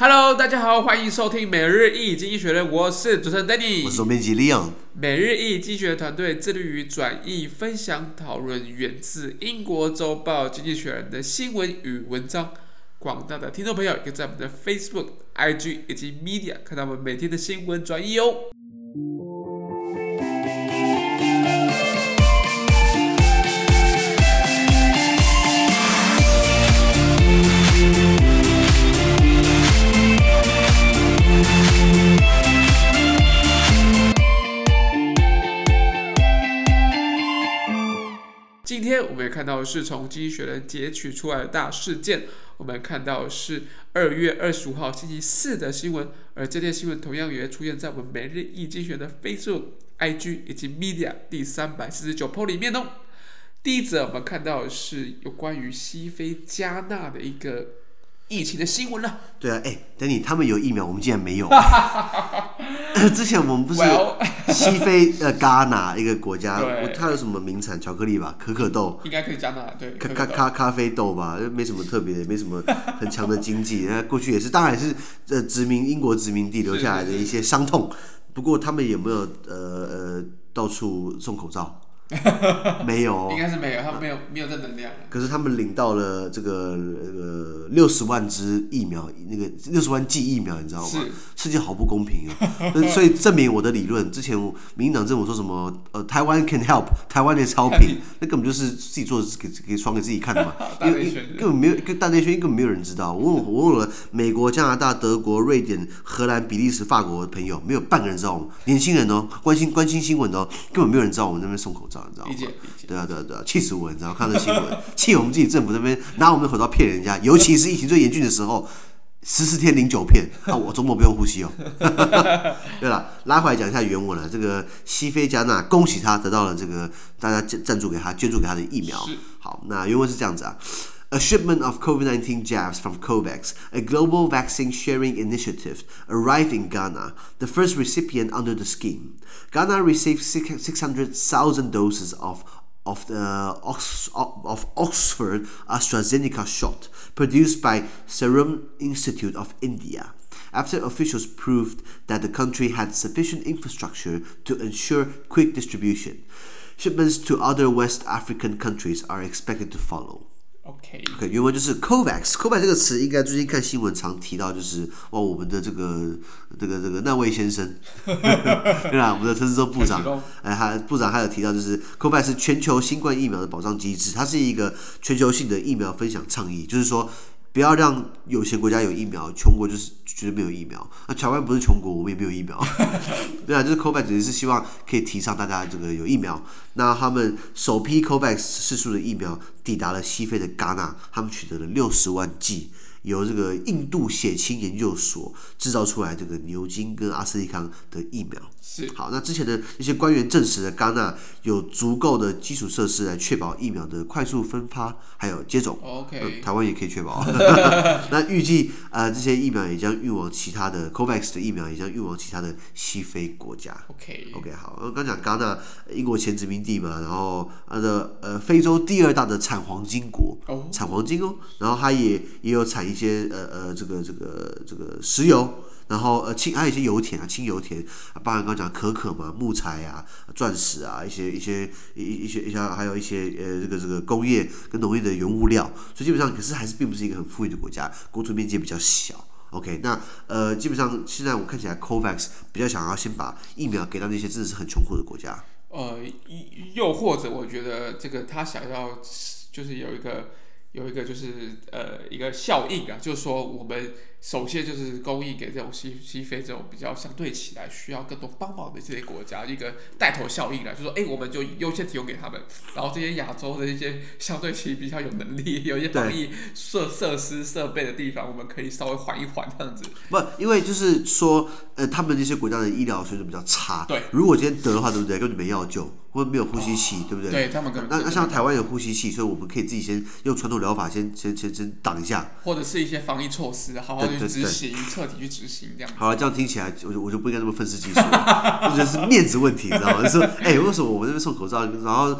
Hello，大家好，欢迎收听每日一经济学人，我是主持人 Danny，我是总编辑 Leon。每日一经济学团队致力于转译、分享、讨论源自英国周报《经济学人》的新闻与文章。广大的听众朋友，可以在我们的 Facebook、IG 以及 Media 看到我们每天的新闻转译哦。我们也看到是从《经济学人》截取出来的大事件。我们看到是二月二十五号星期四的新闻，而这条新闻同样也出现在我们每日一经济学的 Facebook、IG 以及 Media 第三百四十九 po 里面哦。第一则我们看到是有关于西非加纳的一个。疫情的新闻了。对啊，哎，等你他们有疫苗，我们竟然没有。之前我们不是 西非呃戛纳一个国家，它有什么名产？巧克力吧，可可豆。应该可以加纳对。咖咖咖咖啡豆吧，没什么特别，没什么很强的经济。那过去也是，当然也是呃殖民英国殖民地留下来的一些伤痛。不过他们有没有呃呃到处送口罩？没有，应该是没有，他们没有没有这能量。可是他们领到了这个呃六十万支疫苗，那个六十万剂疫苗，你知道吗？世界好不公平啊！所以证明我的理论，之前民进党政府说什么呃台湾 can help，台湾的超频，那根本就是自己做给给爽给自己看的嘛。因为根本没有跟大内宣，根本没有人知道。我问我问了美国、加拿大、德国、瑞典、荷兰、比利时、法国的朋友，没有半个人知道我们。年轻人哦，关心关心新闻哦，根本没有人知道我们那边送口罩。你知道吗？对啊，对啊，对啊，气死我！你知道，看这新闻，气我们自己政府那边拿我们的口罩骗人家，尤其是疫情最严峻的时候，十四天零九片，那、啊、我周末不用呼吸哦。对了，拉回来讲一下原文了。这个西非加纳，恭喜他得到了这个大家赞助给他、捐助给他的疫苗。好，那原文是这样子啊。A shipment of COVID-19 jabs from COVAX, a global vaccine sharing initiative, arrived in Ghana, the first recipient under the scheme. Ghana received 600,000 doses of of the Ox, of Oxford AstraZeneca shot produced by Serum Institute of India. After officials proved that the country had sufficient infrastructure to ensure quick distribution, shipments to other West African countries are expected to follow. OK，原文就是 COVAX，COVAX 这个词应该最近看新闻常提到，就是哇，我们的这个这个这个那位先生，对吧？我们的陈志忠部长，哎，他部长还有提到，就是 COVAX 是全球新冠疫苗的保障机制，它是一个全球性的疫苗分享倡议，就是说。不要让有些国家有疫苗，穷国就是绝对没有疫苗。那台湾不是穷国，我们也没有疫苗。对啊，就是 COVAX 只是希望可以提倡大家这个有疫苗。那他们首批 COVAX 试出的疫苗抵达了西非的戛纳，他们取得了六十万剂。由这个印度血清研究所制造出来这个牛津跟阿斯利康的疫苗是好，那之前的一些官员证实了，戛纳有足够的基础设施来确保疫苗的快速分发还有接种。OK，嗯，台湾也可以确保。那预计呃这些疫苗也将运往其他的 COVAX 的疫苗也将运往其他的西非国家。Okay, 好，我刚讲戛纳英国前殖民地嘛，然后它的呃非洲第二大的产黄金国，产黄金哦，然后它也也有产。一些呃呃，这个这个这个石油，然后呃轻还有一些油田啊，轻油田，包含刚刚讲可可嘛，木材啊，钻石啊，一些一些一一些一些还有一些呃这个这个工业跟农业的原物料，所以基本上可是还是并不是一个很富裕的国家，国土面积比较小。OK，那呃基本上现在我看起来 COVAX 比较想要先把疫苗给到那些真的是很穷苦的国家。呃，又或者我觉得这个他想要就是有一个。有一个就是呃一个效应啊，就是说我们首先就是供应给这种西西非这种比较相对起来需要更多帮忙的这些国家一个带头效应啊，就是说哎，我们就优先提供给他们，然后这些亚洲的一些相对其实比较有能力、有一些防疫设设施设备的地方，我们可以稍微缓一缓这样子。不，因为就是说呃，他们那些国家的医疗水准比较差，对，如果今天得的话，对不对？根本没药救。或者没有呼吸器，哦、对不对？对他们可能那那像台湾有呼吸器，所以我们可以自己先用传统疗法先先先先挡一下，或者是一些防疫措施，好好去执行，彻底去执行这样。好了，这样听起来我就我就不应该这么愤世嫉俗，我觉得是面子问题，你知道吗？就是说，哎、欸，为什么我们这边送口罩，然后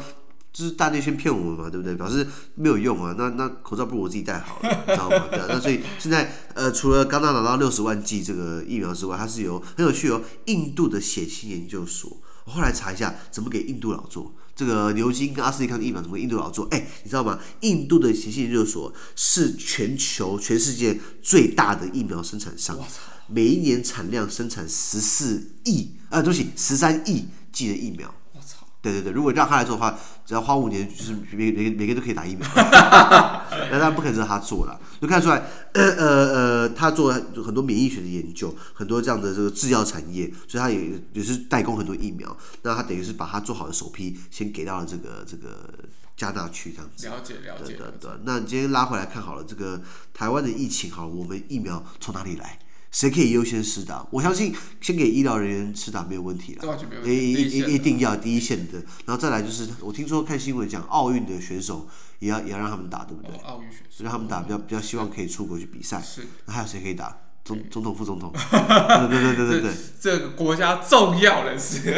就是大内宣骗我们嘛，对不对？表示没有用啊，那那口罩不如我自己戴好了，你知道吗？对啊，那所以现在呃，除了刚刚拿到六十万剂这个疫苗之外，它是由很有趣哦，印度的血清研究所，我后来查一下怎么给印度佬做这个牛津跟阿斯利康的疫苗，怎么印度佬做？哎，你知道吗？印度的血清研究所是全球全世界最大的疫苗生产商，每一年产量生产十四亿啊，对不起，十三亿剂的疫苗。对对对，如果让他来做的话，只要花五年，就是每每每个人都可以打疫苗。那当然不可能是他做了，就看出来，呃呃呃，他做了很多免疫学的研究，很多这样的这个制药产业，所以他也也是代工很多疫苗。那他等于是把他做好的首批先给到了这个这个加纳去这样子。了解了解。对对对，那你今天拉回来看好了，这个台湾的疫情好了，我们疫苗从哪里来？谁可以优先施打？我相信先给医疗人员施打没有问题了，一一一定要第一线的，然后再来就是我听说看新闻讲奥运的选手也要也要让他们打，对不对？奥运选手让他们打，比较比较希望可以出国去比赛。是，那还有谁可以打？总总统、副总统？对对对对对对，这个国家重要人士。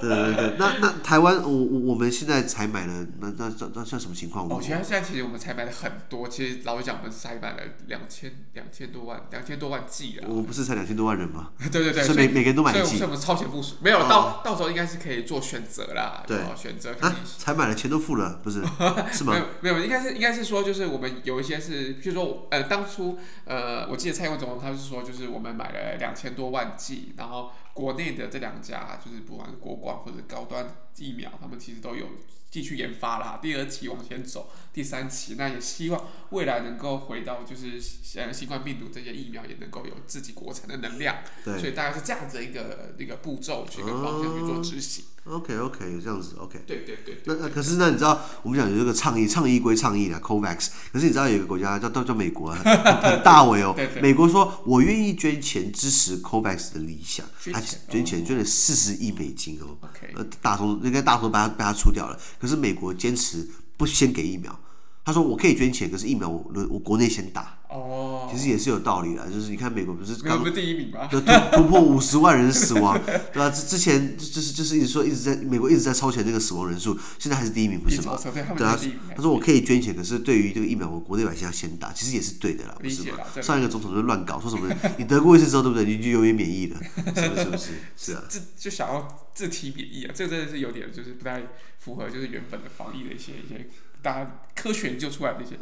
对对对，那那台湾，我我我们现在才买了，那那那那算什么情况？哦，现在现在其实我们才买了很多，其实老实讲，我们才买了两千两千多万两千多万剂了。我们不是才两千多万人吗？对对对，所以每每个人都买一剂，所以我们超前部署，没有到到时候应该是可以做选择啦。对，选择啊，才买了钱都付了，不是是吗？没有没有，应该是应该是说，就是我们有一些是，譬如说呃，当初呃，我记得蔡英那总他是说，就是我们买了两千多万剂，然后。国内的这两家，就是不管是国广或者高端疫苗，他们其实都有继续研发啦。第二期往前走，第三期那也希望未来能够回到就是呃新冠病毒这些疫苗也能够有自己国产的能量。对。所以大概是这样子一个一个步骤，去一个方向去做执行。OK OK，这样子 OK。对对对，对。那那可是那，你知道我们讲有这个倡议，倡议归倡议啦，COVAX。可是你知道有一个国家叫叫叫美国，很大伟哦。美国说我愿意捐钱支持 COVAX 的理想，捐钱捐钱捐了四十亿美金哦。OK。呃，大头应该大头被他被他出掉了。可是美国坚持不先给疫苗。他说：“我可以捐钱，可是疫苗我我国内先打。”哦，其实也是有道理的，就是你看美国不是刚第一名吗？突突破五十万人死亡，对吧？之之前就是就是一直说一直在美国一直在超前这个死亡人数，现在还是第一名，不是吗？对啊，他说我可以捐钱，可是对于这个疫苗，我国内百姓要先打，其实也是对的啦，不是吗？上一个总统就乱搞，说什么你得过一次之后，对不对？你就永远免疫了，是不是？是不是？是啊，这就想要自体免疫啊，这真的是有点就是不太符合就是原本的防疫的一些一些。大家科学研究出来的一些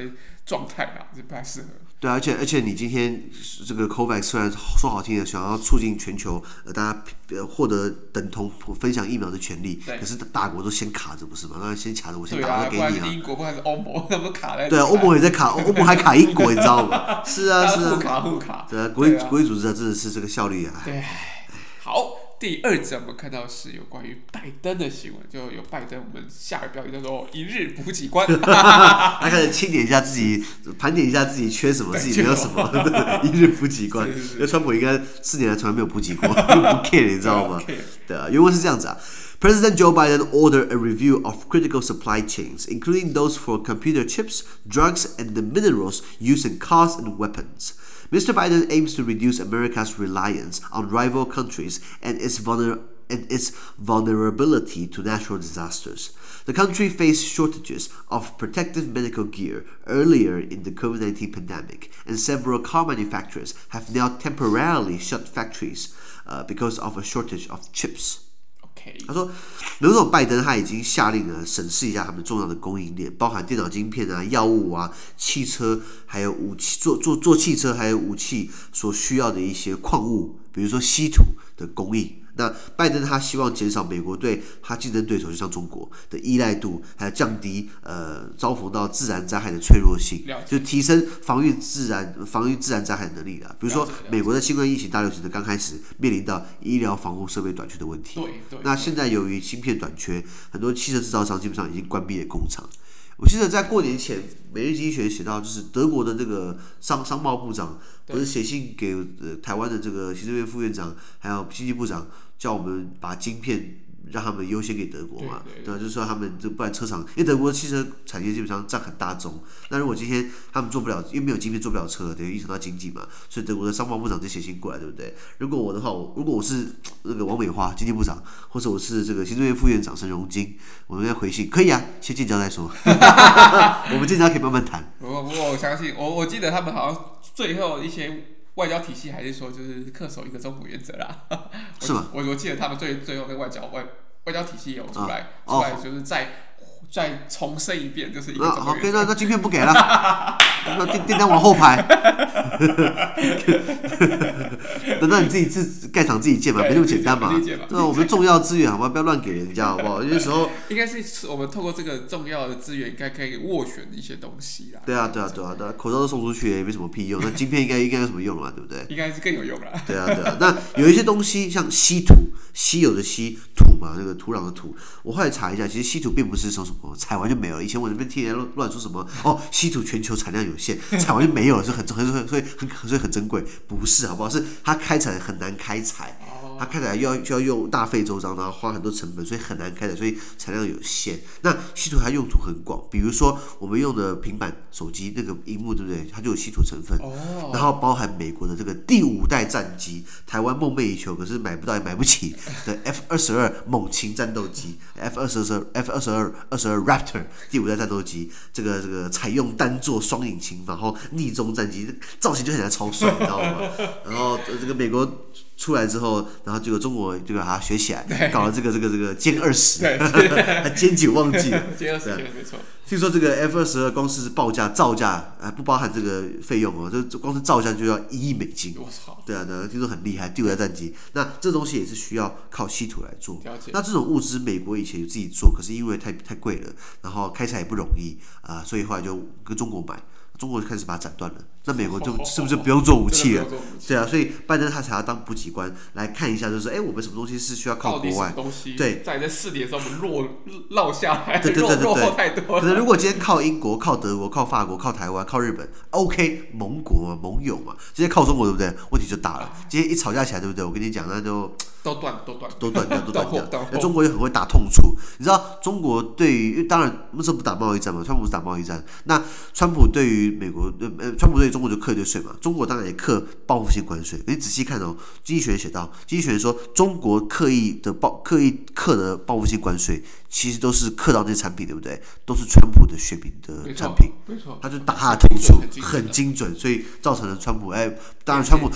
状态啊，就不太适合。对，而且而且你今天这个 COVAX 虽然说好听的，想要促进全球呃大家呃获得等同分享疫苗的权利，可是大国都先卡着不是吗？那先卡着我先打个给你啊。英国还是欧盟，他们卡在。对，欧盟也在卡，欧盟还卡英国，你知道吗？是 啊是啊。互卡互卡。对啊，国际国际组织啊，真的是这个效率啊。对，好。第二则我们看到是有关于拜登的新闻，就有拜登，我们下个标题叫做“一日补给官”，他开始清点一下自己，盘点一下自己缺什么，自己没有什么，一日补给官。因为川普应该四年来从来没有补给过，不 care，你知道吗？对啊，原文是这样子啊：President Joe Biden ordered a review of critical supply chains, including those for computer chips, drugs, and the minerals used in cars and weapons. Mr. Biden aims to reduce America's reliance on rival countries and its, vulner- and its vulnerability to natural disasters. The country faced shortages of protective medical gear earlier in the COVID 19 pandemic, and several car manufacturers have now temporarily shut factories uh, because of a shortage of chips. 他说，美国总统拜登他已经下令了审视一下他们重要的供应链，包含电脑晶片啊、药物啊、汽车，还有武器做做做汽车还有武器所需要的一些矿物，比如说稀土的供应。那拜登他希望减少美国对他竞争对手，就像中国的依赖度，还有降低呃遭逢到自然灾害的脆弱性，就提升防御自然防御自然灾害的能力啦。比如说，美国的新冠疫情大流行的刚开始面临到医疗防护设备短缺的问题，那现在由于芯片短缺，很多汽车制造商基本上已经关闭了工厂。我记得在过年前，《每日经济学》写到，就是德国的这个商商贸部长不是写信给呃台湾的这个行政院副院长，还有经济部长，叫我们把晶片让他们优先给德国嘛，对，对，对，对吧？就是说他们就不然车厂，因为德国的汽车产业基本上占很大宗。那如果今天他们做不了，因为没有晶片做不了车，等于影响到经济嘛。所以德国的商贸部长就写信过来，对不对？如果我的话，我如果我是那个王美花经济部长，或者我是这个行政院副院长沈荣金，我们要回信，可以啊，先建交再说。我们建交可以慢慢谈。不过不过，我相信我我记得他们好像最后一些。外交体系还是说就是恪守一个中国原则啦，是吗？我我记得他们最最后的外交外外交体系有出来，啊、出来就是再、哦、再重申一遍，就是一个中国原则。好，那那今天不给了，那 订订单往后排。等到你自己自盖厂自己建嘛，没那么简单嘛。对，我们重要资源好吗？不要乱给人家好不好？有些时候 应该是我们透过这个重要的资源，应该可以斡旋一些东西啦。对啊，对啊，对啊，对啊，口罩都送出去也没什么屁用，那晶片应该应该有什么用嘛？对不对？应该是更有用啦。对啊，对啊。那有一些东西像稀土，稀有的稀土嘛，那个土壤的土。我后来查一下，其实稀土并不是说什么采完就没有了。以前我那边听人乱说什么哦，稀土全球产量有限，采完就没有了，是很很所以很所以很珍贵，不是好不好？是它开采很难开采，它开采要需要用大费周章，然后花很多成本，所以很难开采，所以产量有限。那稀土它用途很广，比如说我们用的平板、手机那个荧幕，对不对？它就有稀土成分。然后包含美国的这个第五代战机，台湾梦寐以求，可是买不到也买不起的 F 二十二猛禽战斗机，F 二十二 F 二十二二十二 Raptor 第五代战斗机，这个这个采用单座双引擎，然后逆中战机造型就很像超帅，你知道吗？然后这个美国。出来之后，然后这个中国就把它学起来，搞了这个这个这个歼二十，还歼九忘记了。歼二十没错。听说这个 F 二十二光是报价造价还不包含这个费用哦，这光是造价就要一亿美金。我操！对啊，对啊，听说很厉害，第五代战机。那这东西也是需要靠稀土来做。那这种物资，美国以前有自己做，可是因为太太贵了，然后开采也不容易啊，呃，所以后来就跟中国买。中国就开始把它斩断了，那美国就是不是不用做武器了？对啊，所以拜登他才要当补给官来看一下，就是哎，我们什么东西是需要靠国外？对，在这试点的时候我们落落下来，对对对对对，可能如果今天靠英国、靠德国、靠法国、靠台湾、靠日本，OK，盟国嘛，盟友嘛，直接靠中国，对不对？问题就大了。今天一吵架起来，对不对？我跟你讲，那就。都断，都断，都断掉，都断掉。那中国也很会打痛处，你知道，中国对于因为当然那时候不打贸易战嘛，川普是打贸易战。那川普对于美国，呃，川普对于中国就课一堆税嘛，中国当然也课报复性关税。你仔细看哦，经济学人写到，经济学人说中国刻意的报刻意课的报复性关税，其实都是克到那些产品，对不对？都是川普的选民的产品，没错，他就打他的痛处，很精准，所以造成了川普哎，当然川普，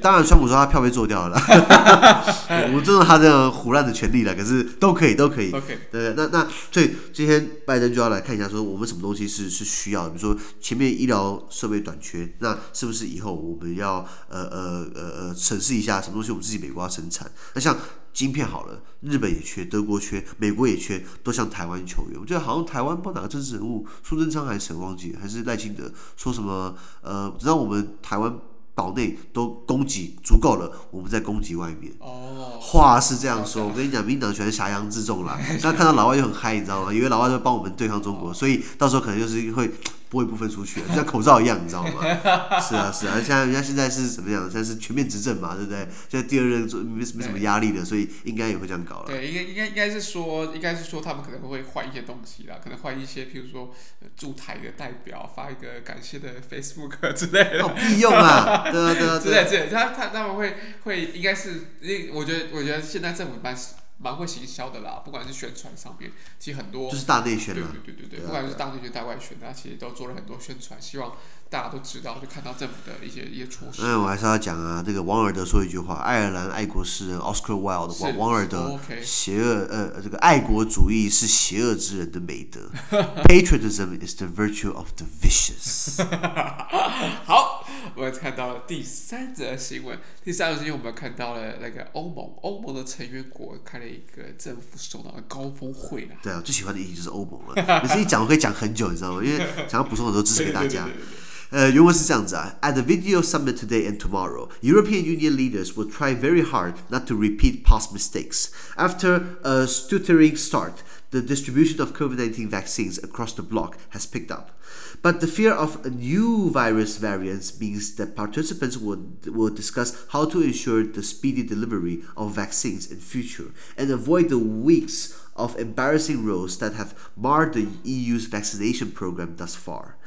当然川普说他票被做掉了。我们尊重他这样胡乱的权利了，可是都可以，都可以。OK，对，那那所以今天拜登就要来看一下，说我们什么东西是是需要的，比如说前面医疗设备短缺，那是不是以后我们要呃呃呃呃审视一下什么东西我们自己美国要生产？那像晶片好了，日本也缺，德国缺，美国也缺，都向台湾求援。我觉得好像台湾不知道哪个政治人物，苏贞昌还是谁忘记，还是赖清德说什么呃，只要我们台湾。岛内都供给足够了，我们再供给外面。哦，话是这样说，我跟你讲，民党全是挟洋自重啦。那看到老外就很嗨，你知道吗？因为老外就帮我们对抗中国，所以到时候可能就是会。拨一部分出去，就 像口罩一样，你知道吗？是啊，是啊，像人家现在是怎么样？现在是全面执政嘛，对不对？现在第二任没没什么压力的，所以应该也会这样搞了。对，应该应该应该是说，应该是说他们可能会换一些东西啦，可能换一些，譬如说驻台的代表发一个感谢的 Facebook 之类的。有屁用啊！对啊，对啊，对啊，对，他他他们会会应该是，因我觉得我觉得现在政府办事。蛮会行销的啦，不管是宣传上面，其实很多就是大内宣，对对对对对，不管是大内宣、大外宣，他其实都做了很多宣传，希望大家都知道，就看到政府的一些一些措施。嗯，我还是要讲啊，这个王尔德说一句话，爱尔兰爱国诗人 Oscar Wilde 王王尔德，邪恶呃这个爱国主义是邪恶之人的美德，Patriotism is the virtue of the vicious。好，我们看到了第三则新闻，第三则新闻我们看到了那个欧盟，欧盟的成员国开了。一个政府首脑的高峰会啦。对啊，最喜欢的议题就是欧盟了。每次一讲，我可以讲很久，你知道吗？因为想要补充很多知识给大家。呃，原文是这样子啊。At the video summit today and tomorrow, European Union leaders will try very hard not to repeat past mistakes. After a stuttering start. the distribution of COVID-19 vaccines across the bloc has picked up. But the fear of new virus variants means that participants will, will discuss how to ensure the speedy delivery of vaccines in future and avoid the weeks of embarrassing rows that have marred the EU's vaccination program thus far.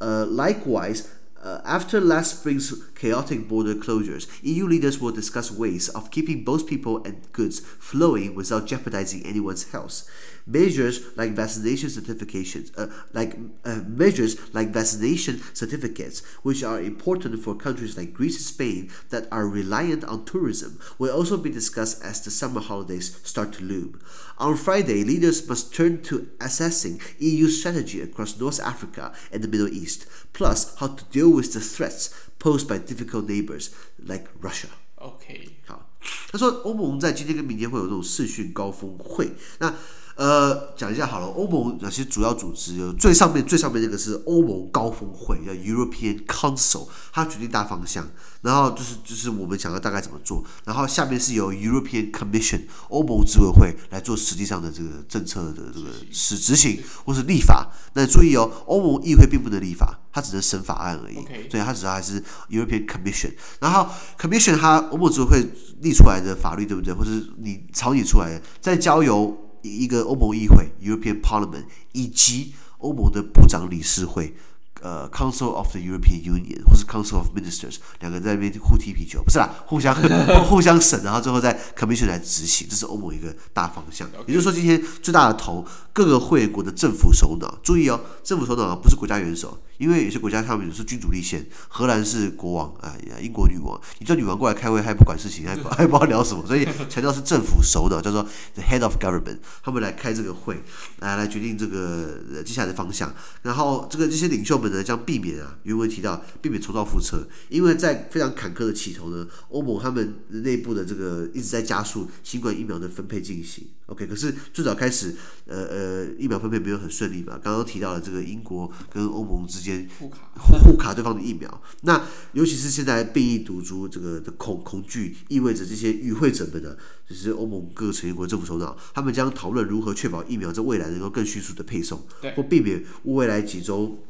Uh, likewise, uh, after last spring's chaotic border closures, EU leaders will discuss ways of keeping both people and goods flowing without jeopardizing anyone's health Measures like vaccination certifications, uh, like uh, measures like vaccination certificates, which are important for countries like Greece and Spain that are reliant on tourism, will also be discussed as the summer holidays start to loom. On Friday, leaders must turn to assessing EU strategy across North Africa and the Middle East, plus how to deal with the threats posed by difficult neighbors like Russia. OK，好，他说欧盟在今天跟明天会有这种视讯高峰会，那。 呃，讲一下好了，欧盟哪些主要组织？最上面最上面那个是欧盟高峰会，叫 European Council，它决定大方向，然后就是就是我们想要大概怎么做，然后下面是由 European Commission 欧盟执委会来做实际上的这个政策的这个实执行或是立法。那注意哦，欧盟议会并不能立法，它只能审法案而已.所以它主要还是 European Commission。然后 Commission 它欧盟执委会立出来的法律，对不对？或是你草拟出来的，再交由。一个欧盟议会 （European Parliament） 以及欧盟的部长理事会。呃，Council of the European Union 或是 Council of Ministers 两个在那边互踢皮球，不是啦，互相 互相审，然后最后在 Commission 来执行，这是欧盟一个大方向。也就是说，今天最大的头，各个会员国的政府首脑，注意哦，政府首脑不是国家元首，因为有些国家上面是君主立宪，荷兰是国王啊，英国女王，你叫女王过来开会，还不管事情，还不 还不知道聊什么，所以强调是政府首脑，叫做 The Head of Government，他们来开这个会，来来决定这个接下来的方向，然后这个这些领袖们。将避免啊，原文提到避免重蹈覆辙，因为在非常坎坷的起头呢，欧盟他们内部的这个一直在加速新冠疫苗的分配进行。OK，可是最早开始，呃呃，疫苗分配没有很顺利嘛。刚刚提到了这个英国跟欧盟之间互卡互卡对方的疫苗，那尤其是现在变异毒株这个的恐恐惧，意味着这些与会者们呢，就是欧盟各个成员国政府首脑，他们将讨论如何确保疫苗在未来能够更迅速的配送，或避免未来几周。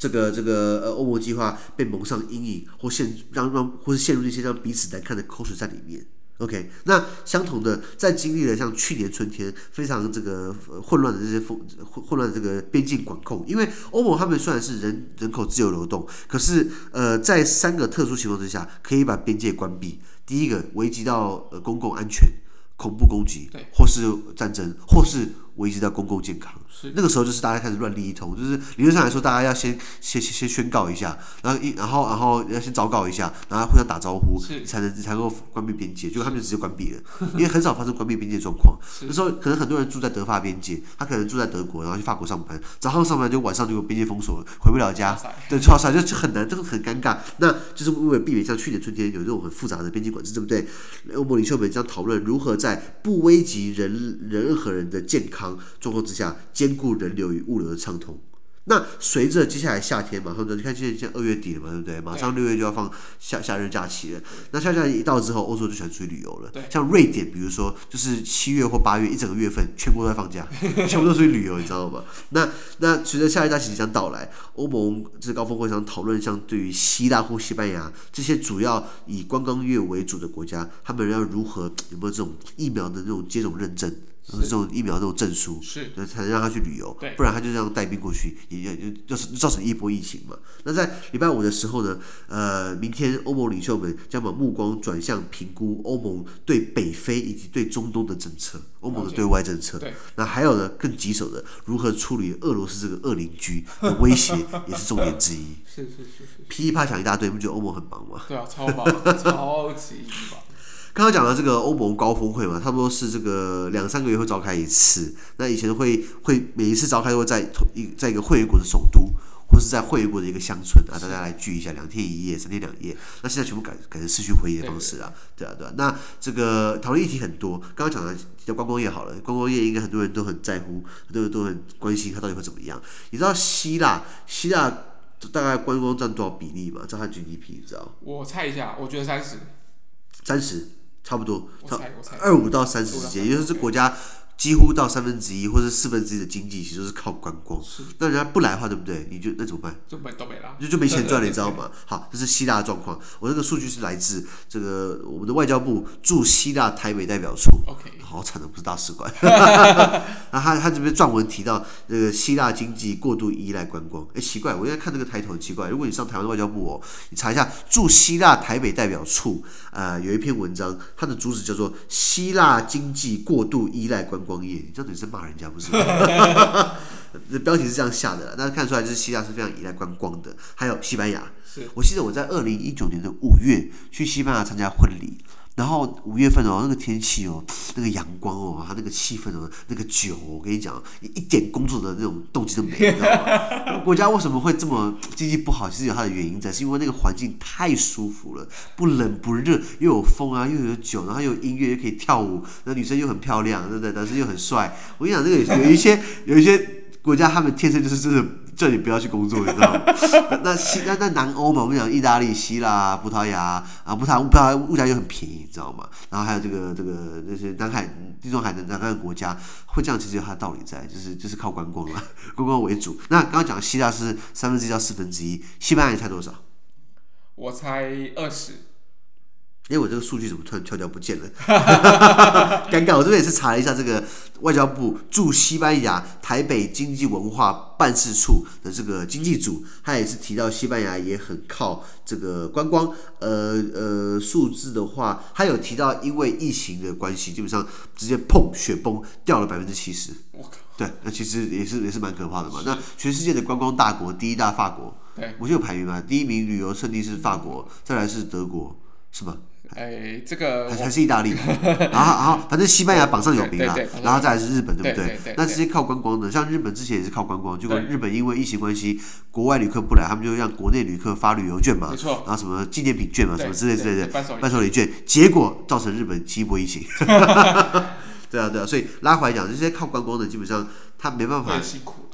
这个这个呃，欧盟计划被蒙上阴影，或陷让让或是陷入一些让彼此难看的口水战里面。OK，那相同的，在经历了像去年春天非常这个混乱的这些风混混乱的这个边境管控，因为欧盟他们虽然是人人口自由流动，可是呃，在三个特殊情况之下，可以把边界关闭。第一个，危及到呃公共安全，恐怖攻击，或是战争，或是。危及到公共健康，那个时候就是大家开始乱立一通，就是理论上来说，大家要先先先宣告一下，然后一然后然后要先昭告一下，然后互相打招呼，才能才能够关闭边界，结果他们就直接关闭了，因为很少发生关闭边界状况。那时候可能很多人住在德法边界，他可能住在德国，然后去法国上班，早上上班就晚上就有边界封锁了，回不了家，对，超塞就就很难，这个很尴尬。那就是为了避免像去年春天有这种很复杂的边境管制，对不对？欧盟领袖们将讨论如何在不危及人任何人的健康。状况之下，兼顾人流与物流的畅通。那随着接下来夏天，马上就你看，现在现在二月底了嘛，对不对？马上六月就要放夏夏日假期了。那夏假一到之后，欧洲就喜欢出去旅游了。像瑞典，比如说，就是七月或八月一整个月份，全国都在放假，全部都出去旅游，你知道吗？那那随着夏日假期即将到来，欧盟这高峰会上讨论，像对于希腊或西班牙这些主要以观光业为主的国家，他们要如何有没有这种疫苗的这种接种认证？这种疫苗这种证书，是才能让他去旅游，不然他就这样带兵过去，也也就是造成一波疫情嘛。那在礼拜五的时候呢，呃，明天欧盟领袖们将把目光转向评估欧盟对北非以及对中东的政策，欧盟的对外政策。对，那还有呢，更棘手的，如何处理俄罗斯这个恶邻居的威胁，也是重点之一。是是是是，噼里啪啦讲一大堆，不觉得欧盟很忙吗？对啊，超忙，超级忙。刚刚讲的这个欧盟高峰会嘛，差不多是这个两三个月会召开一次。那以前会会每一次召开都会在同一在一个会员国的首都，或是在会员国的一个乡村啊，大家来聚一下，两天一夜、三天两夜。那现在全部改改成视讯会议的方式啊，对啊对啊。那这个讨论议题很多，刚刚讲的叫观光业好了，观光业应该很多人都很在乎，很多人都很关心它到底会怎么样。你知道希腊希腊大概观光占多少比例吗？占它 GDP，你知道？我猜一下，我觉得三十，三十。差不多，差二五到三十之间，也就是国家几乎到三分之一或者四分之一的经济其实都是靠观光。那人家不来的话，对不对？你就那怎么办？就没都没了。就就没钱赚了，你知道吗？好，这是希腊的状况。我这个数据是来自这个我们的外交部驻希腊台北代表处。OK。好惨的，不是大使馆。那他他这边撰文提到，这个希腊经济过度依赖观光。哎，奇怪，我现在看这个抬头很奇怪。如果你上台湾的外交部哦，你查一下驻希腊台北代表处，呃，有一篇文章，它的主旨叫做“希腊经济过度依赖观光业”。你这等于是骂人家不是？这 标题是这样下的，但是看出来就是希腊是非常依赖观光的。还有西班牙，我记得我在二零一九年的五月去西班牙参加婚礼。然后五月份哦，那个天气哦，那个阳光哦，它那个气氛哦，那个酒，我跟你讲，一点工作的那种动机都没有，你知道吗？国家为什么会这么经济不好？其实有它的原因在，是因为那个环境太舒服了，不冷不热，又有风啊，又有酒，然后又有音乐，又可以跳舞，那女生又很漂亮，对不对？男生又很帅。我跟你讲，这个有一些有一些国家，他们天生就是真的。叫你不要去工作，你知道吗？那西那那南欧嘛，我们讲意大利、希腊、葡萄牙啊，葡萄葡萄牙物价又很便宜，你知道吗？然后还有这个这个那些南海、地中海的南岸国家会这样，其实有它的道理在，就是就是靠观光了，观光为主。那刚刚讲希腊是三分之一到四分之一，西班牙你猜多少？我猜二十。因为我这个数据怎么突然跳掉不见了？尴尬！我这边也是查了一下这个外交部驻西班牙台北经济文化办事处的这个经济组，他也是提到西班牙也很靠这个观光。呃呃，数字的话，他有提到因为疫情的关系，基本上直接砰雪崩掉了百分之七十。我靠！对，那其实也是也是蛮可怕的嘛。那全世界的观光大国，第一大法国，对，我就有排名嘛，第一名旅游胜地是法国，再来是德国，是吧？哎，这个还还是意大利，然后然后反正西班牙榜上有名啊，然后再来是日本，对不对？那这些靠观光的，像日本之前也是靠观光，结果日本因为疫情关系，国外旅客不来，他们就让国内旅客发旅游券嘛，没错，然后什么纪念品券嘛，什么之类之类的，伴手礼券，结果造成日本激一波疫情。对啊对啊，所以拉回来讲，这些靠观光的基本上他没办法。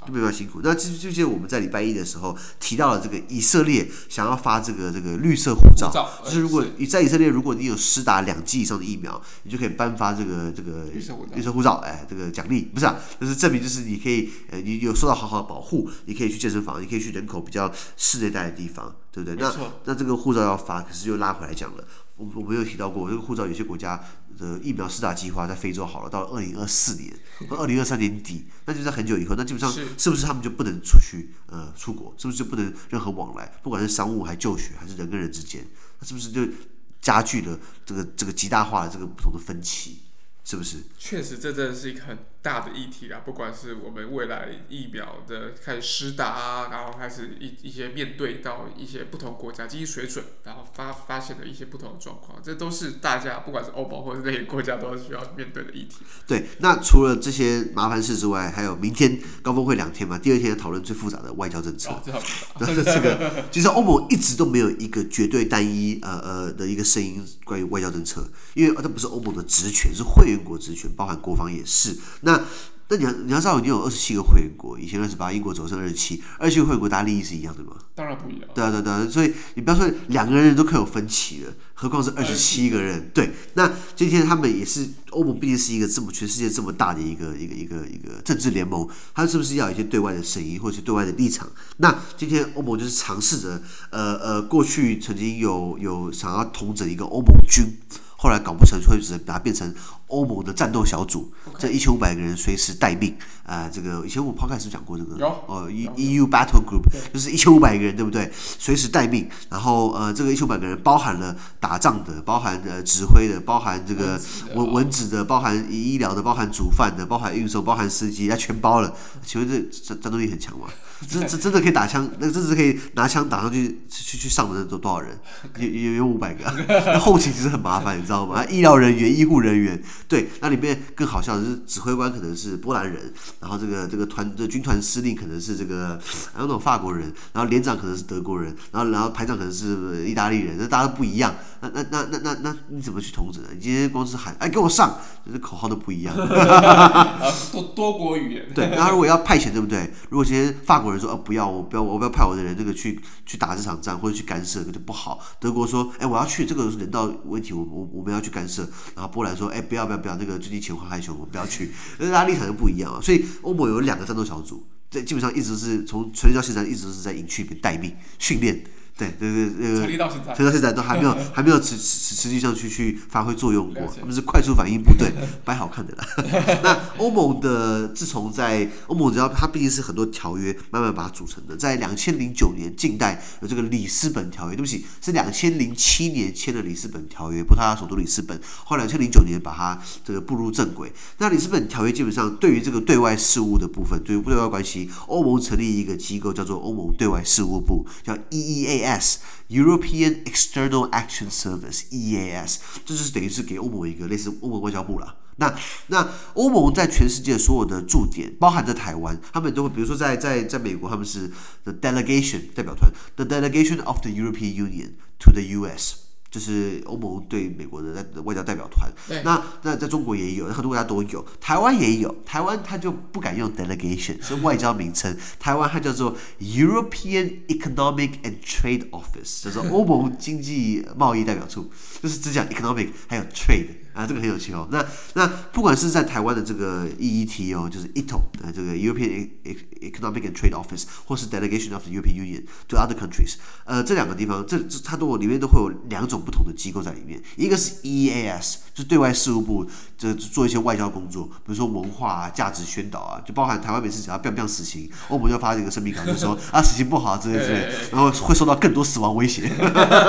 就比较辛苦。那就就像我们在礼拜一的时候提到了这个以色列想要发这个这个绿色护照，就是如果你在以色列，如果你有施打两剂以上的疫苗，你就可以颁发这个这个绿色护照，哎，这个奖励不是啊，就是证明就是你可以呃你有受到好好的保护，你可以去健身房，你可以去人口比较室内带的地方，对不对？那那这个护照要发，可是又拉回来讲了，我我没有提到过这个护照，有些国家。的疫苗施打计划在非洲好了，到了二零二四年和二零二三年底，那就在很久以后，那基本上是不是他们就不能出去呃出国？是不是就不能任何往来？不管是商务还就学，还是人跟人之间，那是不是就加剧了这个这个极大化的这个不同的分歧？是不是？确实，这真的是一个很大的议题啦！不管是我们未来疫苗的开始施打啊，然后开始一一些面对到一些不同国家经济水准，然后发发现的一些不同的状况，这都是大家不管是欧盟或者那些国家都需要面对的议题。对，那除了这些麻烦事之外，还有明天高峰会两天嘛？第二天讨论最复杂的外交政策。哦，这。这个其实欧盟一直都没有一个绝对单一呃呃的一个声音关于外交政策，因为它不是欧盟的职权，是会员。国职权包含国防也是，那那你要你要知道，你有二十七个会员国，以前二十八，英国走上二十七，二十七个会员国大家利益是一样的吗？当然不一样。对啊对啊对啊，所以你不要说两个人都可以有分歧的，何况是二十七个人？对，那今天他们也是欧盟，毕竟是一个这么全世界这么大的一个一个一个一个政治联盟，它是不是要有一些对外的声音或者是对外的立场？那今天欧盟就是尝试着，呃呃，过去曾经有有想要统整一个欧盟军。后来搞不成，所以只能把它变成欧盟的战斗小组，这一千五百个人随时待命。啊、呃，这个以前我们抛开是讲过这个，哦，EU Battle Group 就是一千五百个人，对不对？随时待命。然后呃，这个一千五百个人包含了打仗的，包含呃指挥的，包含这个文文职的，包含医疗的，包含煮饭的，包含运送，包含司机，那全包了。请问这战战斗力很强吗？这这真的可以打枪？那个真的是可以拿枪打上去去去上的人都多少人？有有有五百个。那后勤其实很麻烦，你知道吗？医疗人员、医护人员，对，那里面更好笑的是指挥官可能是波兰人，然后这个这个团的军团司令可能是这个那种法国人，然后连长可能是德国人，然后然后排长可能是意大利人，那大家都不一样。那那那那那那你怎么去统整呢？你今天光是喊哎给我上，就是口号都不一样。多多国语言。对，那如果要派遣，对不对？如果今天法国人说哦不要，我不要，我不要派我的人这个去去打这场仗或者去干涉，这就不好。德国说哎我要去，这个是人道问题，我我我们要去干涉。然后波兰说，哎，不要不要不要，那个最近钱花太凶，我们不要去。那大家立场就不一样啊。所以欧盟有两个战斗小组，在基本上一直是从成立到现在，一直是在营区里面待命训练。对，对对这个，成立到现在，成立到现在都还没有 还没有实实实际上去去发挥作用过。他们是快速反应部队，摆好看的啦。那欧盟的自从在欧盟，只要它毕竟是很多条约慢慢把它组成的，在两千零九年近代有这个里斯本条约，对不起，是两千零七年签的里斯本条约，葡萄牙首都里斯本，后来两千零九年把它这个步入正轨。那里斯本条约基本上对于这个对外事务的部分，对于对外关系，欧盟成立一个机构叫做欧盟对外事务部，叫 EEA。S European External Action Service（EEAS），这就是等于是给欧盟一个类似欧盟外交部了。那那欧盟在全世界所有的驻点，包含在台湾，他们都会，比如说在在在美国，他们是 the delegation 代表团，the delegation of the European Union to the U.S. 就是欧盟对美国的外交代表团，那那在中国也有，很多国家都有，台湾也有，台湾它就不敢用 delegation 是外交名称，台湾它叫做 European Economic and Trade Office，就是欧盟经济贸易代表处，就是只讲 economic 还有 trade。啊，这个很有趣哦。那那不管是在台湾的这个 EET 哦，就是 ETO 呃，这个 European Economic and Trade Office，或是 Delegation of the European Union to other countries，呃，这两个地方，这这它都里面都会有两种不同的机构在里面。一个是 EEAS，就是对外事务部，这做一些外交工作，比如说文化啊、价值宣导啊，就包含台湾每次只要 biang biang 死刑，欧盟就发这个声明稿，就说 啊死刑不好之类之类，然后会受到更多死亡威胁。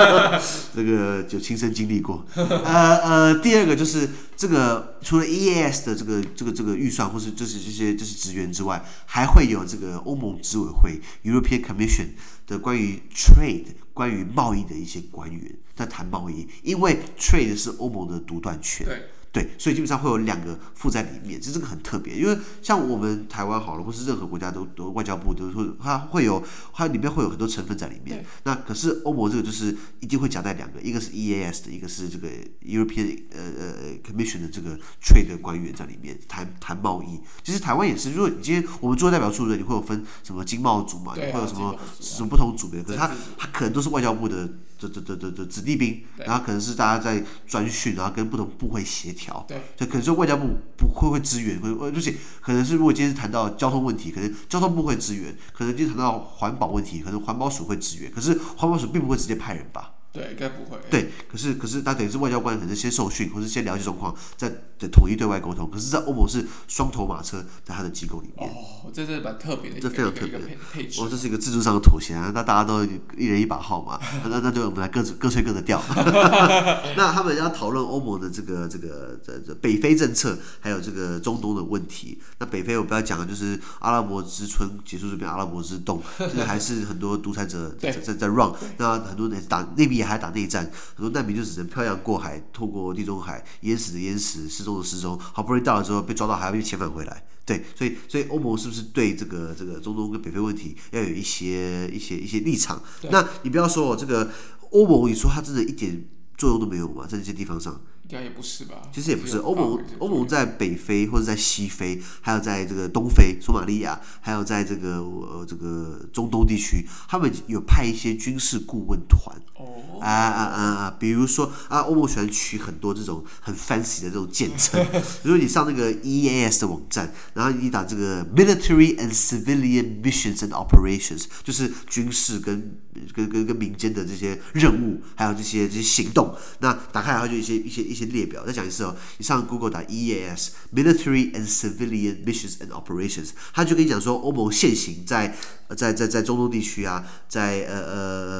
这个就亲身经经历过。呃呃，第二个。就是这个，除了 EAS 的这个这个这个预算，或是就是这些就是职员之外，还会有这个欧盟执委会 European Commission 的关于 trade 关于贸易的一些官员在谈贸易，因为 trade 是欧盟的独断权。对，所以基本上会有两个附在里面，其实这个很特别，因为像我们台湾好了，或是任何国家都都外交部都说它会有，它里面会有很多成分在里面。那可是欧盟这个就是一定会夹带两个，一个是 EAS 的，一个是这个 European 呃呃 Commission 的这个 Trade 的官员在里面谈谈贸易。其实台湾也是，如果你今天我们做代表处的，你会有分什么经贸组嘛，你会有什么什么不同组别，可是它它可能都是外交部的。这这这这这子弟兵，然后可能是大家在专训，然后跟不同部会协调，对，就可能是外交部不会会支援，会呃，就是可能是如果今天谈到交通问题，可能交通部会支援，可能今天谈到环保问题，可能环保署会支援，可是环保署并不会直接派人吧。对，应该不会。对，可是可是，他等于是外交官，可能先受训，或是先了解状况，再统一对外沟通。可是，在欧盟是双头马车，在他的机构里面。哦，这是蛮特别的，这非常特别的配置。哦，这是一个制度上的妥协啊！那大家都一人一把号嘛，那那就我们来各自各吹各的调。那他们要讨论欧盟的这个这个这这北非政策，还有这个中东的问题。那北非我不要讲了，就是阿拉伯之春结束这边，阿拉伯之冬，现在还是很多独裁者在在在 run。那很多人打那边。还打内战，很多难民就只能漂洋过海，透过地中海淹死的淹死，失踪的失踪，好不容易到了之后被抓到，还要被遣返回来。对，所以所以欧盟是不是对这个这个中东跟北非问题要有一些一些一些立场？那你不要说这个欧盟，你说它真的一点作用都没有吗？在这些地方上？应该也不是吧？其实也不是，欧盟欧盟在北非或者在西非，还有在这个东非、索马利亚，还有在这个呃这个中东地区，他们有派一些军事顾问团。哦。啊啊啊啊！比如说啊，欧盟喜欢取很多这种很 fancy 的这种简称。如果你上那个 EAS 的网站，然后你打这个 military and civilian missions and operations，就是军事跟跟跟跟民间的这些任务，还有这些这些行动。那打开来后就一些一些一些。列表，再讲一次哦。你上 Google 打 EAS Military and Civilian Missions and Operations，他就跟你讲说，欧盟现行在在在在中东地区啊，在呃呃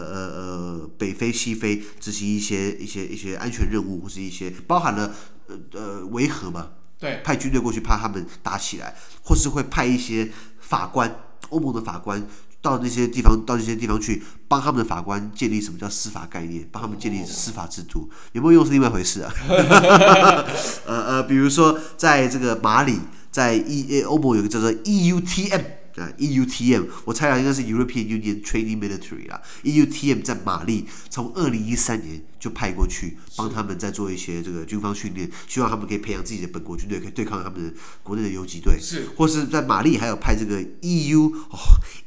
呃呃北非、西非执行一些一些一些安全任务，或是一些包含了呃呃维和嘛，对，派军队过去怕他们打起来，或是会派一些法官，欧盟的法官。到那些地方，到那些地方去帮他们的法官建立什么叫司法概念，帮他们建立司法制度，有没有用是另外一回事啊。呃呃，比如说在这个马里，在 E 欧盟有个叫做 EUTM 啊，EUTM，我猜啊应该是 European Union Training Military 啦，EUTM 在马利从二零一三年就派过去帮他们再做一些这个军方训练，希望他们可以培养自己的本国军队，可以对抗他们的国内的游击队。是，或是在马利还有派这个 EU 哦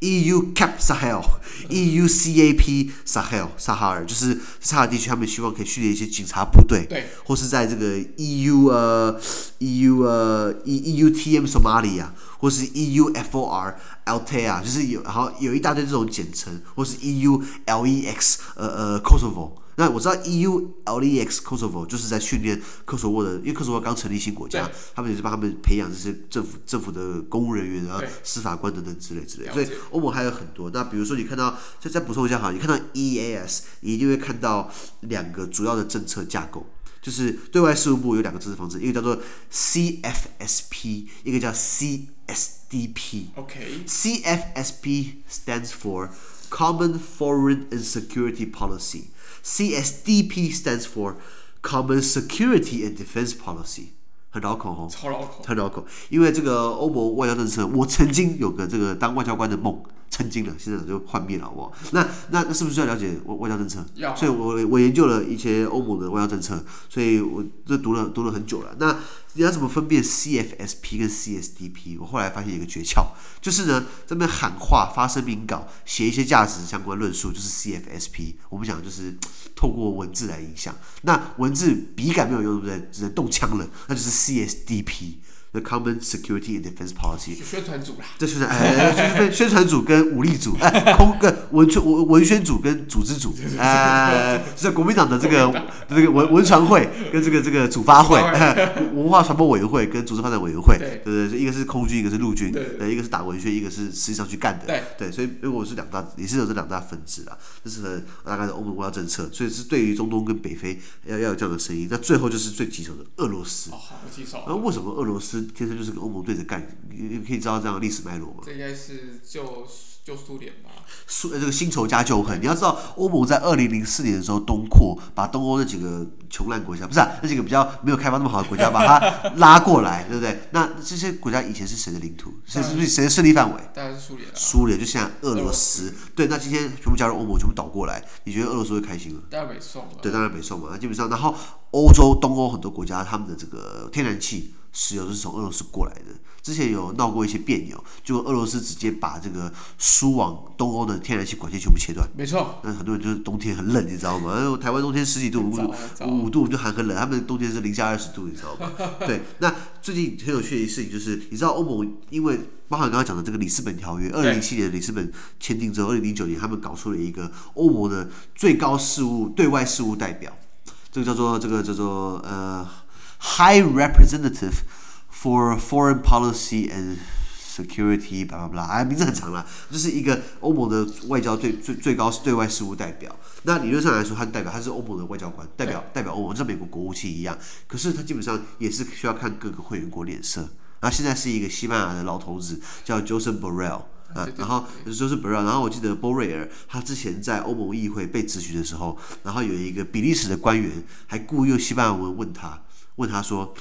，EU Cap Sahel，EU CAP Sahel 撒哈尔，就是撒哈尔地区，他们希望可以训练一些警察部队。对，或是在这个 EU 呃 EU 呃 E EUTM Somalia，或是 EUFOR Althea，就是有然后有一大堆这种简称，或是 EULEX 呃呃 Kosovo。那我知道 EULEX Kosovo 就是在训练科索沃的，因为科索沃刚成立新国家，他们也是帮他们培养这些政府政府的公务人员啊、司法官等等之类之类。所以欧盟还有很多。那比如说你看到，再再补充一下哈，你看到 EAS，你一定会看到两个主要的政策架构，就是对外事务部有两个政策方针，一个叫做 CFSP，一个叫 CSDP。OK，CFSP stands for Common Foreign and Security Policy。CSDP stands for Common Security and Defense Policy，很绕口哦，超绕口，很绕口。因为这个欧盟外交政策，我曾经有个这个当外交官的梦，曾经了，现在就幻灭了，好不好？那那那是不是要了解外外交政策？要。所以我我研究了一些欧盟的外交政策，所以我这读了读了很久了。那你要怎么分辨 CFSP 跟 CSDP？我后来发现一个诀窍，就是呢，这边喊话、发声明稿、写一些价值相关论述，就是 CFSP。我们讲就是透过文字来影响。那文字笔杆没有用，对不对？只能动枪了，那就是 CSDP。The Common Security and Defense Policy，宣传组啦，这宣传宣传组跟武力组，哎，空跟文文文宣组跟组织组，哎，是国民党的这个这个文文传会跟这个这个主发会，文化传播委员会跟组织发展委员会，对。对对，一个是空军，一个是陆军，对，一个是打文宣，一个是实际上去干的，对。对，所以如果是两大，也是有这两大分支啦，这是大概的欧盟外交政策，所以是对于中东跟北非要要有这样的声音。那最后就是最棘手的俄罗斯，哦，好棘手，那为什么俄罗斯？天生就是跟欧盟对着干，你可以知道这样的历史脉络吗？这应该是旧旧苏联吧。苏这个新仇加旧恨，你要知道，欧盟在二零零四年的时候东扩，把东欧那几个穷烂国家，不是、啊、那几个比较没有开发那么好的国家，把它拉过来，对不对？那这些国家以前是谁的领土？谁是不是谁的势力范围？当然是苏联、啊。苏联就像俄罗斯，对。那今天全部加入欧盟，全部倒过来，你觉得俄罗斯会开心吗？当然没送了。对，当然没送嘛。那基本上，然后欧洲东欧很多国家，他们的这个天然气。石油都是从俄罗斯过来的，之前有闹过一些别扭，就俄罗斯直接把这个输往东欧的天然气管线全部切断。没错，那很多人就是冬天很冷，你知道吗？台湾冬天十几度，五五度就还很冷，他们冬天是零下二十度，你知道吗？对，那最近很有趣的一事情就是，你知道欧盟因为包含刚刚讲的这个里斯本条约，二零零七年的里斯本签订之后，二零零九年他们搞出了一个欧盟的最高事务对外事务代表，这个叫做这个叫做呃。High Representative for Foreign Policy and Security，巴拉巴拉，哎，名字很长了，就是一个欧盟的外交最最最高对外事务代表。那理论上来说，他代表他是欧盟的外交官，代表代表欧盟，像美国国务卿一样。可是他基本上也是需要看各个会员国脸色。然后现在是一个西班牙的老头子，叫 Josep Borrell 啊，然后 Josep Borrell，然后我记得 Borrell 他之前在欧盟议会被质询的时候，然后有一个比利时的官员还故意用西班牙文问他。问他说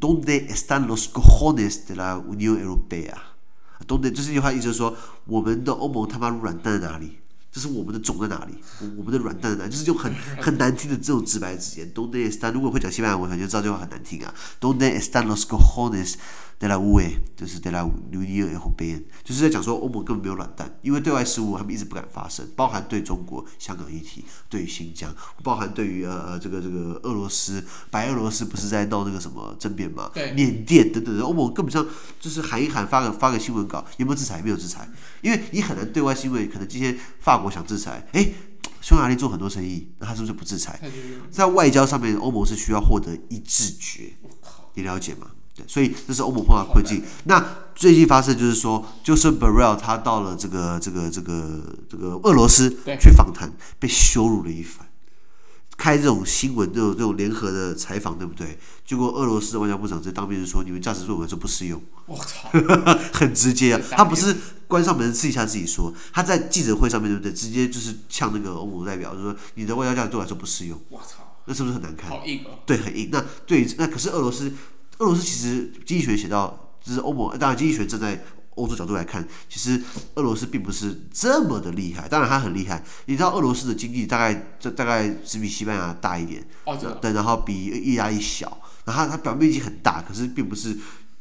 ：“Donde están los cojones de la Unión Europea？Donde 这句话意思是说，我们的欧盟他妈软蛋在哪里？就是我们的种在哪里？我们的软蛋在哪里？就是用很 很难听的这种直白字眼。“Dónde están？” 如果会讲西班牙文，你就知道这句话很难听啊。“Dónde están los cojones？” De la UE 就是 De la Unión 就是在讲说欧盟根本没有软蛋，因为对外事务他们一直不敢发声，包含对中国香港议题，对于新疆，包含对于呃呃这个这个俄罗斯，白俄罗斯不是在闹那个什么政变嘛？对，缅甸等等的，欧盟根本上就是喊一喊，发个发个新闻稿，有没有制裁？没有制裁，因为你很难对外新闻，可能今天法国想制裁，诶，匈牙利做很多生意，那他是不是不制裁？在外交上面，欧盟是需要获得一致决，你了解吗？所以这是欧盟碰到困境。那最近发生就是说，就是 Burrell 他到了这个这个这个这个俄罗斯去访谈，被羞辱了一番。开这种新闻，这种这种联合的采访，对不对？结果俄罗斯的外交部长在当面就说：“你们价值论文说不适用。”我操，很直接啊！他不是关上门自己下自己说，他在记者会上面对不对？直接就是呛那个欧盟代表，就说：“你的外交价值对我来说不适用。”我操，那是不是很难看？好硬啊！对，很硬。那对，那可是俄罗斯。俄罗斯其实经济学写到，就是欧盟，当然经济学站在欧洲角度来看，其实俄罗斯并不是这么的厉害。当然，它很厉害。你知道俄罗斯的经济大概这大概只比西班牙大一点，哦，对，然后比意大利小，然后它表面积很大，可是并不是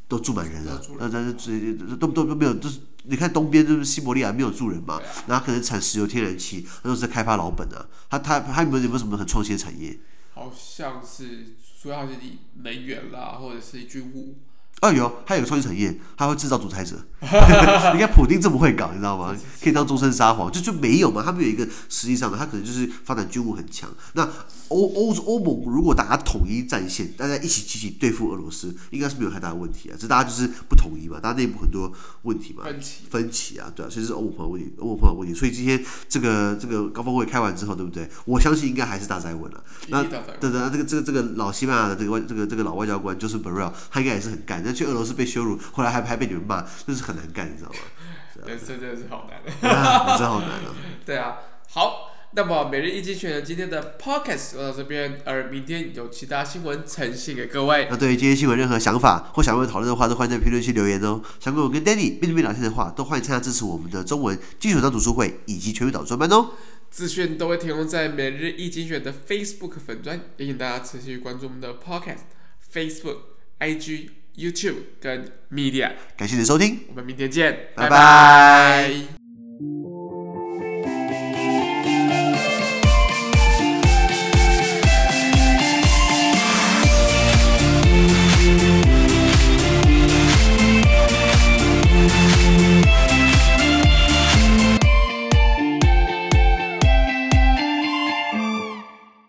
都住满人啊，那但是都都都没有，就是你看东边就是西伯利亚没有住人嘛，然后可能产石油、天然气，它都是在开发老本啊。它它它有没有有没有什么很创新的产业？好像是主要是以能源啦，或者是军务。哦，有，他有个创新产业，他会制造独裁者。你看普丁这么会搞，你知道吗？可以当终身沙皇，就就没有嘛。他们有一个实际上的，他可能就是发展军务很强。那欧欧欧盟如果大家统一战线，大家一起集体对付俄罗斯，应该是没有太大的问题啊。这大家就是不统一嘛，大家内部很多问题嘛，分歧分歧啊，对啊，所以是欧盟碰到问题，欧盟碰到问题。所以今天这个这个高峰会开完之后，对不对？我相信应该还是大灾问了。那对对，这个这个这个老西班牙的这个外这个这个老外交官就是 Borrell，他应该也是很干。那去俄罗斯被羞辱，后来还还被你们骂，真是很难干，你知道吗？人生真的是好难，人生好难啊！对啊，好，那么每日一经济学人今天的 podcast 就到这边，而明天有其他新闻呈现给各位。那对于今天新闻任何想法或想要讨论的话，都欢迎在评论区留言哦。想跟我跟 Danny 面对面聊天的话，都欢迎参加支持我们的中文基础章读书会以及全民导专班哦。资讯都会提供在每日一精选的 Facebook 粉专，也请大家持续关注我们的 podcast、Facebook、IG。YouTube 跟 Media，感谢你的收听，我们明天见，拜拜。